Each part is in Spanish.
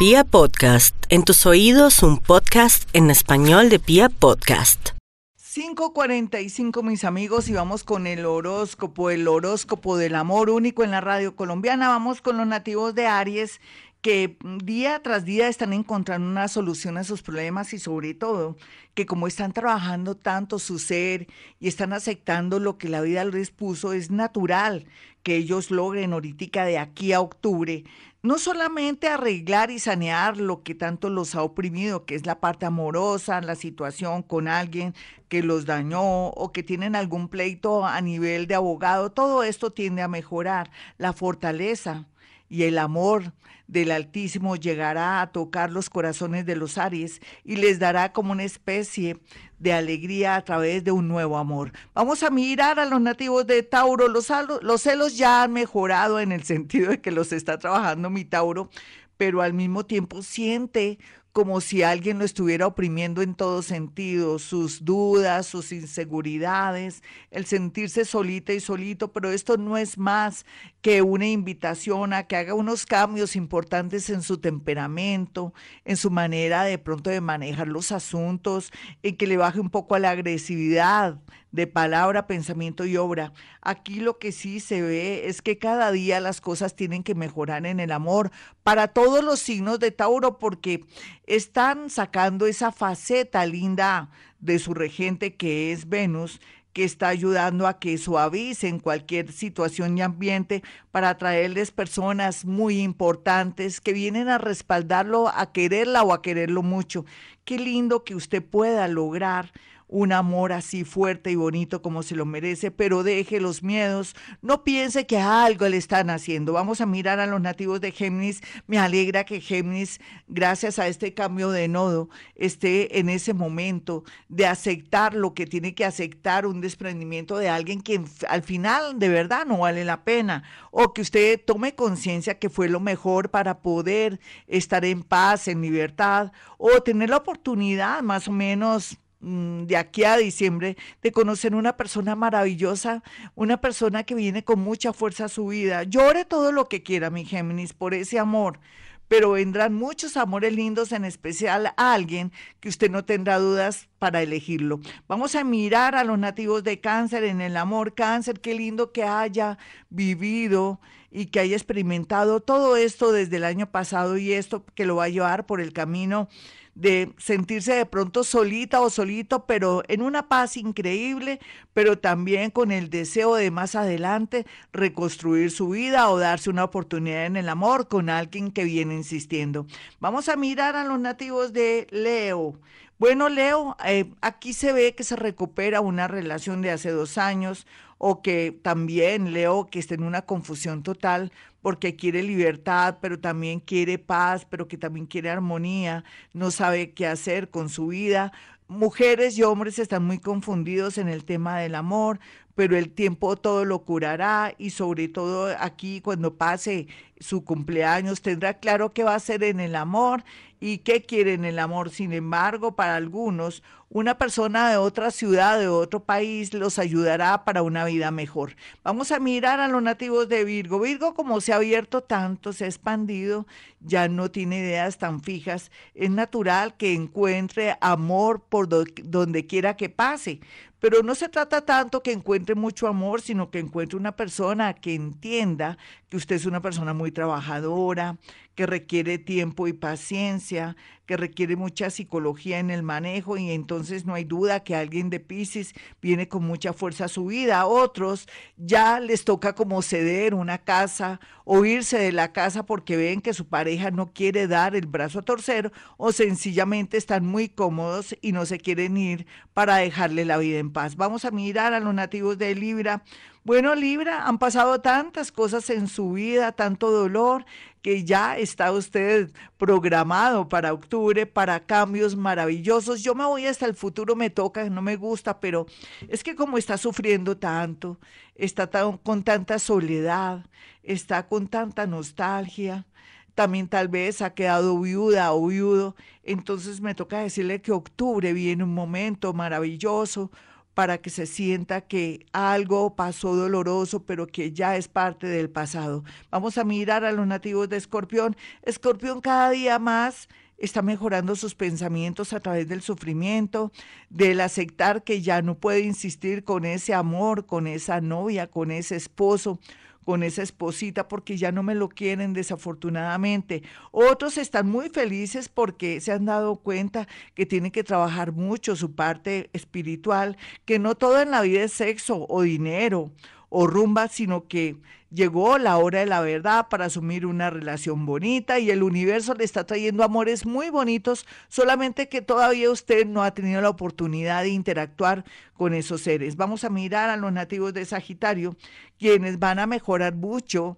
Pia Podcast, en tus oídos un podcast en español de Pia Podcast. 5.45 mis amigos y vamos con el horóscopo, el horóscopo del amor único en la radio colombiana. Vamos con los nativos de Aries que día tras día están encontrando una solución a sus problemas y sobre todo que como están trabajando tanto su ser y están aceptando lo que la vida les puso, es natural que ellos logren ahorita de aquí a octubre no solamente arreglar y sanear lo que tanto los ha oprimido, que es la parte amorosa, la situación con alguien que los dañó o que tienen algún pleito a nivel de abogado, todo esto tiende a mejorar. La fortaleza y el amor del Altísimo llegará a tocar los corazones de los Aries y les dará como una especie de alegría a través de un nuevo amor. Vamos a mirar a los nativos de Tauro. Los, los celos ya han mejorado en el sentido de que los está trabajando mi Tauro, pero al mismo tiempo siente como si alguien lo estuviera oprimiendo en todo sentido, sus dudas, sus inseguridades, el sentirse solita y solito, pero esto no es más que una invitación a que haga unos cambios importantes en su temperamento, en su manera de pronto de manejar los asuntos, en que le baje un poco a la agresividad, de palabra, pensamiento y obra. Aquí lo que sí se ve es que cada día las cosas tienen que mejorar en el amor para todos los signos de Tauro porque están sacando esa faceta linda de su regente que es Venus que está ayudando a que suavicen cualquier situación y ambiente para traerles personas muy importantes que vienen a respaldarlo, a quererla o a quererlo mucho. Qué lindo que usted pueda lograr un amor así fuerte y bonito como se lo merece, pero deje los miedos, no piense que algo le están haciendo. Vamos a mirar a los nativos de Géminis. Me alegra que Géminis, gracias a este cambio de nodo, esté en ese momento de aceptar lo que tiene que aceptar, un desprendimiento de alguien que al final de verdad no vale la pena, o que usted tome conciencia que fue lo mejor para poder estar en paz, en libertad, o tener la oportunidad más o menos de aquí a diciembre de conocer una persona maravillosa, una persona que viene con mucha fuerza a su vida. Llore todo lo que quiera, mi Géminis, por ese amor, pero vendrán muchos amores lindos, en especial a alguien que usted no tendrá dudas para elegirlo. Vamos a mirar a los nativos de cáncer en el amor. Cáncer, qué lindo que haya vivido y que haya experimentado todo esto desde el año pasado y esto que lo va a llevar por el camino de sentirse de pronto solita o solito, pero en una paz increíble, pero también con el deseo de más adelante reconstruir su vida o darse una oportunidad en el amor con alguien que viene insistiendo. Vamos a mirar a los nativos de Leo. Bueno, Leo, eh, aquí se ve que se recupera una relación de hace dos años o que también Leo que está en una confusión total porque quiere libertad, pero también quiere paz, pero que también quiere armonía, no sabe qué hacer con su vida. Mujeres y hombres están muy confundidos en el tema del amor, pero el tiempo todo lo curará y sobre todo aquí cuando pase su cumpleaños tendrá claro qué va a hacer en el amor y qué quiere en el amor. Sin embargo, para algunos, una persona de otra ciudad, de otro país, los ayudará para una vida mejor. Vamos a mirar a los nativos de Virgo. Virgo, como se ha abierto tanto, se ha expandido, ya no tiene ideas tan fijas, es natural que encuentre amor por donde quiera que pase. Pero no se trata tanto que encuentre mucho amor, sino que encuentre una persona que entienda que usted es una persona muy trabajadora, que requiere tiempo y paciencia, que requiere mucha psicología en el manejo y entonces no hay duda que alguien de Pisces viene con mucha fuerza a su vida. A otros ya les toca como ceder una casa o irse de la casa porque ven que su pareja no quiere dar el brazo a torcer o sencillamente están muy cómodos y no se quieren ir para dejarle la vida en paz. Vamos a mirar a los nativos de Libra. Bueno, Libra, han pasado tantas cosas en su vida, tanto dolor, que ya está usted programado para octubre, para cambios maravillosos. Yo me voy hasta el futuro, me toca, no me gusta, pero es que como está sufriendo tanto, está con tanta soledad, está con tanta nostalgia, también tal vez ha quedado viuda o viudo, entonces me toca decirle que octubre viene un momento maravilloso, para que se sienta que algo pasó doloroso, pero que ya es parte del pasado. Vamos a mirar a los nativos de Escorpión. Escorpión cada día más está mejorando sus pensamientos a través del sufrimiento, del aceptar que ya no puede insistir con ese amor, con esa novia, con ese esposo con esa esposita porque ya no me lo quieren desafortunadamente. Otros están muy felices porque se han dado cuenta que tienen que trabajar mucho su parte espiritual, que no todo en la vida es sexo o dinero o rumba, sino que llegó la hora de la verdad para asumir una relación bonita y el universo le está trayendo amores muy bonitos, solamente que todavía usted no ha tenido la oportunidad de interactuar con esos seres. Vamos a mirar a los nativos de Sagitario, quienes van a mejorar mucho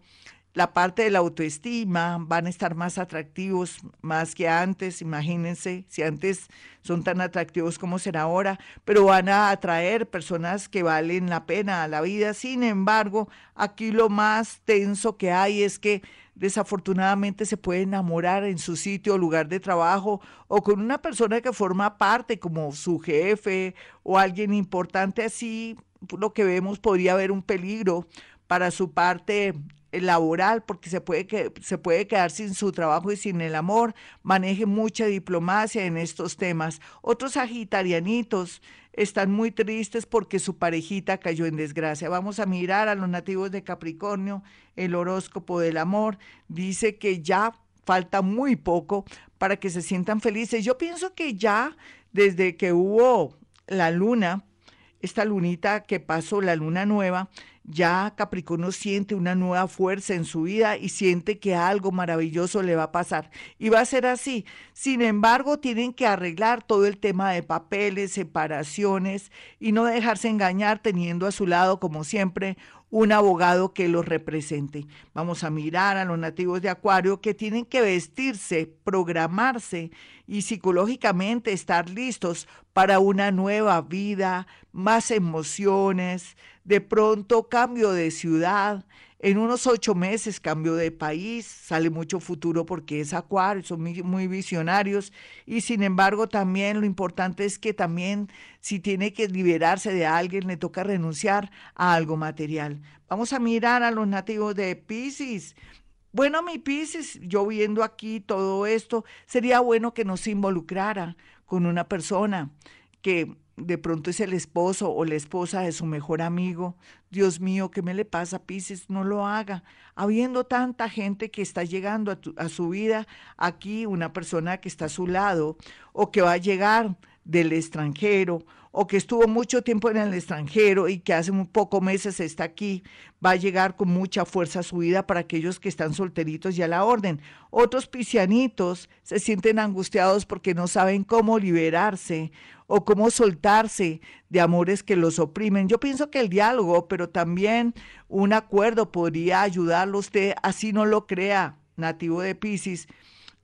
la parte de la autoestima, van a estar más atractivos más que antes, imagínense, si antes son tan atractivos como será ahora, pero van a atraer personas que valen la pena a la vida. Sin embargo, aquí lo más tenso que hay es que desafortunadamente se puede enamorar en su sitio o lugar de trabajo o con una persona que forma parte como su jefe o alguien importante así, lo que vemos podría haber un peligro para su parte laboral, porque se puede, que, se puede quedar sin su trabajo y sin el amor, maneje mucha diplomacia en estos temas. Otros sagitarianitos están muy tristes porque su parejita cayó en desgracia. Vamos a mirar a los nativos de Capricornio, el horóscopo del amor dice que ya falta muy poco para que se sientan felices. Yo pienso que ya desde que hubo la luna, esta lunita que pasó, la luna nueva, ya Capricornio siente una nueva fuerza en su vida y siente que algo maravilloso le va a pasar. Y va a ser así. Sin embargo, tienen que arreglar todo el tema de papeles, separaciones y no dejarse engañar teniendo a su lado, como siempre, un abogado que los represente. Vamos a mirar a los nativos de Acuario que tienen que vestirse, programarse y psicológicamente estar listos para una nueva vida, más emociones, de pronto cambio de ciudad, en unos ocho meses cambio de país, sale mucho futuro porque es Acuario, son muy, visionarios y sin embargo también lo importante es que también si tiene que liberarse de alguien le toca renunciar a algo material. Vamos a mirar a los nativos de Pisces. Bueno, mi Pisces, yo viendo aquí todo esto, sería bueno que no se involucrara con una persona que de pronto es el esposo o la esposa de su mejor amigo. Dios mío, ¿qué me le pasa Pisces? No lo haga. Habiendo tanta gente que está llegando a, a su vida, aquí una persona que está a su lado o que va a llegar del extranjero o que estuvo mucho tiempo en el extranjero y que hace muy pocos meses está aquí, va a llegar con mucha fuerza su vida para aquellos que están solteritos y a la orden. Otros pisianitos se sienten angustiados porque no saben cómo liberarse o cómo soltarse de amores que los oprimen. Yo pienso que el diálogo, pero también un acuerdo podría ayudarlo usted, así no lo crea, nativo de Pisces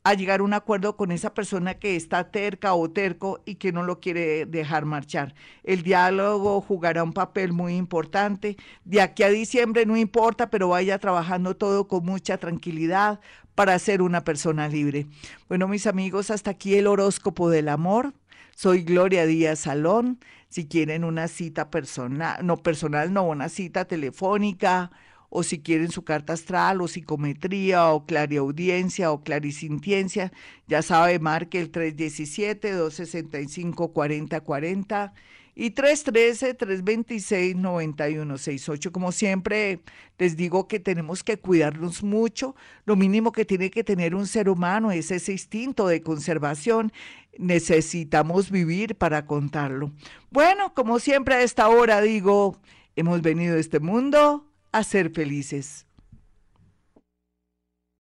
a llegar a un acuerdo con esa persona que está terca o terco y que no lo quiere dejar marchar. El diálogo jugará un papel muy importante. De aquí a diciembre no importa, pero vaya trabajando todo con mucha tranquilidad para ser una persona libre. Bueno, mis amigos, hasta aquí el horóscopo del amor. Soy Gloria Díaz Salón. Si quieren una cita personal, no personal, no, una cita telefónica, o si quieren su carta astral o psicometría o clariaudiencia o clarisintiencia, ya sabe, marque el 317-265-4040 y 313-326-9168. Como siempre, les digo que tenemos que cuidarnos mucho. Lo mínimo que tiene que tener un ser humano es ese instinto de conservación. Necesitamos vivir para contarlo. Bueno, como siempre a esta hora digo, hemos venido a este mundo a ser felices.